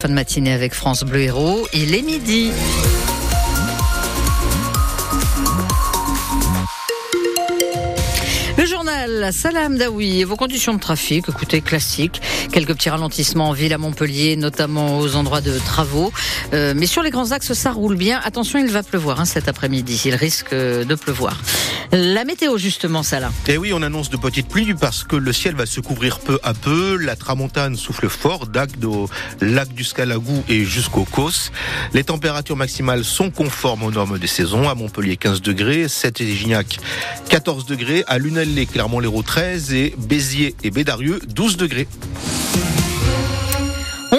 Fin de matinée avec France Bleu Héros, il est midi. Journal Salam Daoui et vos conditions de trafic, écoutez, classique. Quelques petits ralentissements en ville à Montpellier, notamment aux endroits de travaux. Euh, mais sur les grands axes, ça roule bien. Attention, il va pleuvoir hein, cet après-midi. Il risque de pleuvoir. La météo, justement, là. Et oui, on annonce de petites pluies parce que le ciel va se couvrir peu à peu. La tramontane souffle fort d'Agde lac du Scalagou et jusqu'au Causse. Les températures maximales sont conformes aux normes des saisons. À Montpellier, 15 degrés. 7 et Gignac, 14 degrés. À Lunel, Clermont-Lérault, 13 et Béziers et Bédarieux, 12 degrés.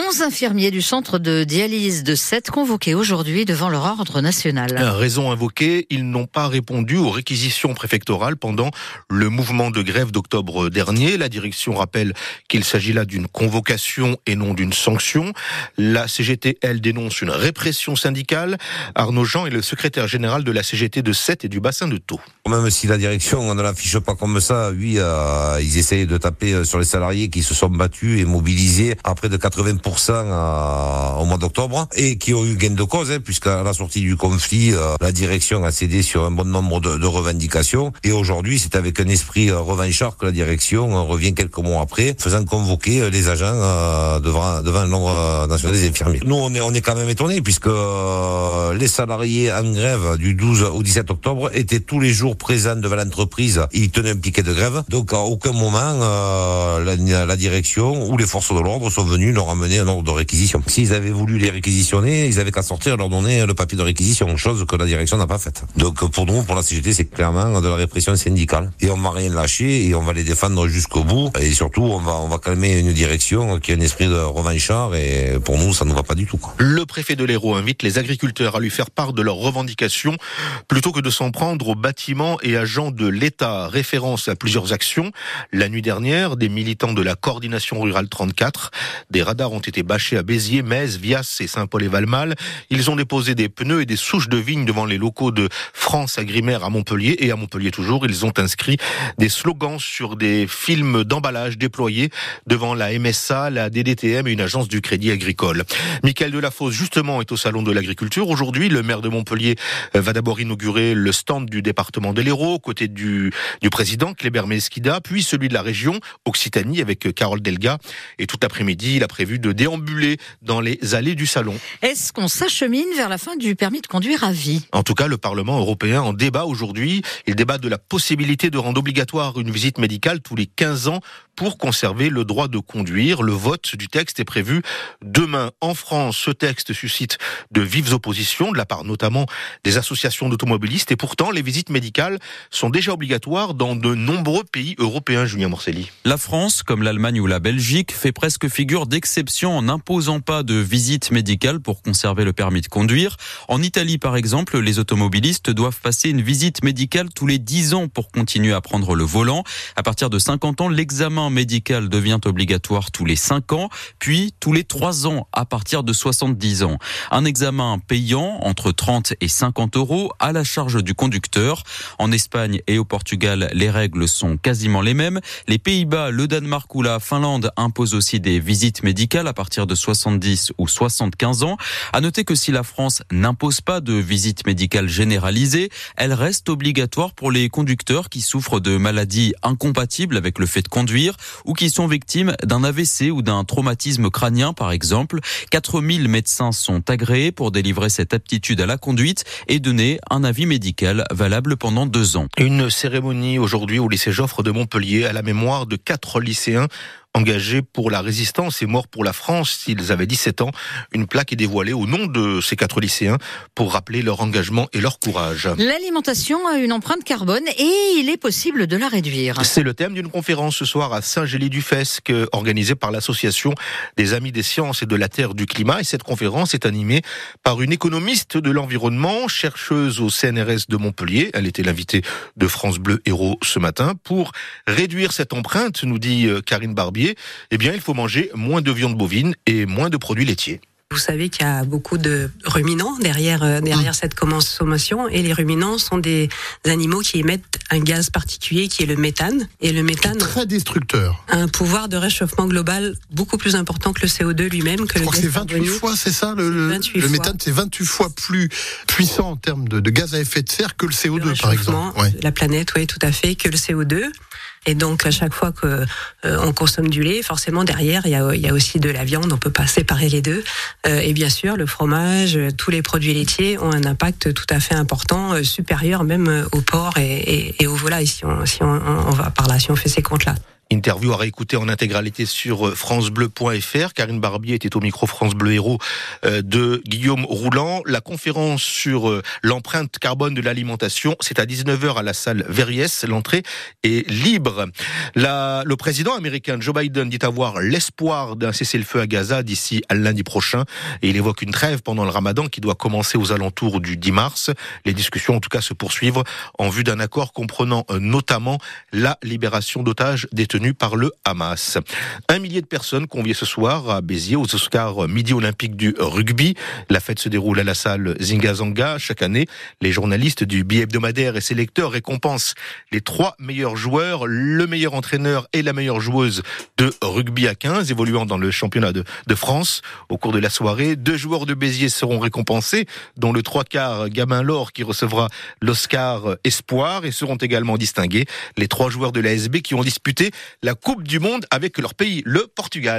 11 infirmiers du centre de dialyse de Sète convoqués aujourd'hui devant leur ordre national. Raison invoquée, ils n'ont pas répondu aux réquisitions préfectorales pendant le mouvement de grève d'octobre dernier. La direction rappelle qu'il s'agit là d'une convocation et non d'une sanction. La CGT, elle, dénonce une répression syndicale. Arnaud Jean est le secrétaire général de la CGT de Sète et du bassin de Thau. Même si la direction ne l'affiche pas comme ça, oui, euh, ils essayent de taper sur les salariés qui se sont battus et mobilisés à près de 80% au mois d'octobre et qui ont eu gain de cause, hein, puisqu'à la sortie du conflit, euh, la direction a cédé sur un bon nombre de, de revendications. Et aujourd'hui, c'est avec un esprit euh, revanchard que la direction euh, revient quelques mois après, faisant convoquer les agents devant, devant l'ordre national des infirmiers. Nous, on est, on est quand même étonnés, puisque les salariés en grève du 12 au 17 octobre étaient tous les jours présents devant l'entreprise. Ils tenaient un piquet de grève. Donc, à aucun moment, la, la direction ou les forces de l'ordre sont venus leur amener un de réquisition. S'ils avaient voulu les réquisitionner, ils avaient qu'à sortir et leur donner le papier de réquisition, chose que la direction n'a pas faite. Donc pour nous, pour la CGT, c'est clairement de la répression syndicale. Et on va rien lâcher et on va les défendre jusqu'au bout. Et surtout, on va, on va calmer une direction qui a un esprit de revanchard et pour nous, ça ne va pas du tout. Le préfet de l'Hérault invite les agriculteurs à lui faire part de leurs revendications plutôt que de s'en prendre aux bâtiments et agents de l'État. Référence à plusieurs actions. La nuit dernière, des militants de la coordination rurale 34, des radars ont été bâchés à Béziers, Metz, Vias et Saint-Paul et Valmal. Ils ont déposé des pneus et des souches de vignes devant les locaux de France Agrimaire à Montpellier et à Montpellier toujours. Ils ont inscrit des slogans sur des films d'emballage déployés devant la MSA, la DDTM et une agence du Crédit Agricole. Michael Delafosse, justement, est au Salon de l'Agriculture. Aujourd'hui, le maire de Montpellier va d'abord inaugurer le stand du département de l'Hérault, côté du, du président Kléber Mesquida, puis celui de la région Occitanie avec Carole Delga. Et tout l'après-midi, il a prévu de déambuler dans les allées du salon. Est-ce qu'on s'achemine vers la fin du permis de conduire à vie? En tout cas, le Parlement européen en débat aujourd'hui. Il débat de la possibilité de rendre obligatoire une visite médicale tous les 15 ans pour conserver le droit de conduire. Le vote du texte est prévu demain. En France, ce texte suscite de vives oppositions de la part notamment des associations d'automobilistes et pourtant les visites médicales sont déjà obligatoires dans de nombreux pays européens, Julien Morcelli. La France, comme l'Allemagne ou la Belgique, fait presque figure d'exception en n'imposant pas de visite médicale pour conserver le permis de conduire. En Italie, par exemple, les automobilistes doivent passer une visite médicale tous les 10 ans pour continuer à prendre le volant. À partir de 50 ans, l'examen médical devient obligatoire tous les 5 ans, puis tous les 3 ans à partir de 70 ans. Un examen payant entre 30 et 50 euros à la charge du conducteur. En Espagne et au Portugal, les règles sont quasiment les mêmes. Les Pays-Bas, le Danemark ou la Finlande imposent aussi des visites médicales à partir de 70 ou 75 ans. À noter que si la France n'impose pas de visite médicale généralisée, elle reste obligatoire pour les conducteurs qui souffrent de maladies incompatibles avec le fait de conduire ou qui sont victimes d'un AVC ou d'un traumatisme crânien, par exemple. 4000 médecins sont agréés pour délivrer cette aptitude à la conduite et donner un avis médical valable pendant deux ans. Une cérémonie aujourd'hui au lycée Joffre de Montpellier à la mémoire de quatre lycéens engagés pour la résistance et morts pour la France s'ils avaient 17 ans. Une plaque est dévoilée au nom de ces quatre lycéens pour rappeler leur engagement et leur courage. L'alimentation a une empreinte carbone et il est possible de la réduire. C'est le thème d'une conférence ce soir à Saint-Gély-du-Fesque organisée par l'association des Amis des Sciences et de la Terre du Climat. Et cette conférence est animée par une économiste de l'environnement, chercheuse au CNRS de Montpellier. Elle était l'invitée de France Bleu Héros ce matin. Pour réduire cette empreinte, nous dit euh, Karine Barbier, eh bien, il faut manger moins de viande bovine et moins de produits laitiers. Vous savez qu'il y a beaucoup de ruminants derrière, euh, derrière cette consommation et les ruminants sont des animaux qui émettent un gaz particulier qui est le méthane. Et le méthane Très destructeur. a un pouvoir de réchauffement global beaucoup plus important que le CO2 lui-même, que Je le crois que c'est 28 carbonique. fois, c'est ça Le, le, 28 le fois. méthane, c'est 28 fois plus puissant en termes de, de gaz à effet de serre que le le CO2, par réchauffement exemple. Ouais. la planète, oui, tout à fait, que le CO2. Et donc, à chaque fois que euh, on consomme du lait, forcément derrière, il y a, y a aussi de la viande. On peut pas séparer les deux. Euh, et bien sûr, le fromage, tous les produits laitiers ont un impact tout à fait important, euh, supérieur même au porc et, et, aux volailles. Si on, si on, on va par là, si on fait ces comptes-là. Interview à réécouter en intégralité sur euh, francebleu.fr. Karine Barbier était au micro France Bleu Héros euh, de Guillaume Roulant. La conférence sur euh, l'empreinte carbone de l'alimentation, c'est à 19h à la salle Verriès. L'entrée est libre. Le président américain Joe Biden dit avoir l'espoir d'un cessez-le-feu à Gaza d'ici lundi prochain et il évoque une trêve pendant le ramadan qui doit commencer aux alentours du 10 mars. Les discussions en tout cas se poursuivent en vue d'un accord comprenant notamment la libération d'otages détenus par le Hamas. Un millier de personnes conviées ce soir à Béziers aux Oscars Midi Olympique du rugby. La fête se déroule à la salle Zingazanga. Chaque année, les journalistes du billet hebdomadaire et ses lecteurs récompensent les trois meilleurs joueurs, le meilleur entraîneur et la meilleure joueuse de rugby à 15 évoluant dans le championnat de, de France. Au cours de la soirée, deux joueurs de Béziers seront récompensés, dont le trois quarts Gamin Laure qui recevra l'Oscar Espoir et seront également distingués les trois joueurs de l'ASB qui ont disputé la Coupe du Monde avec leur pays, le Portugal.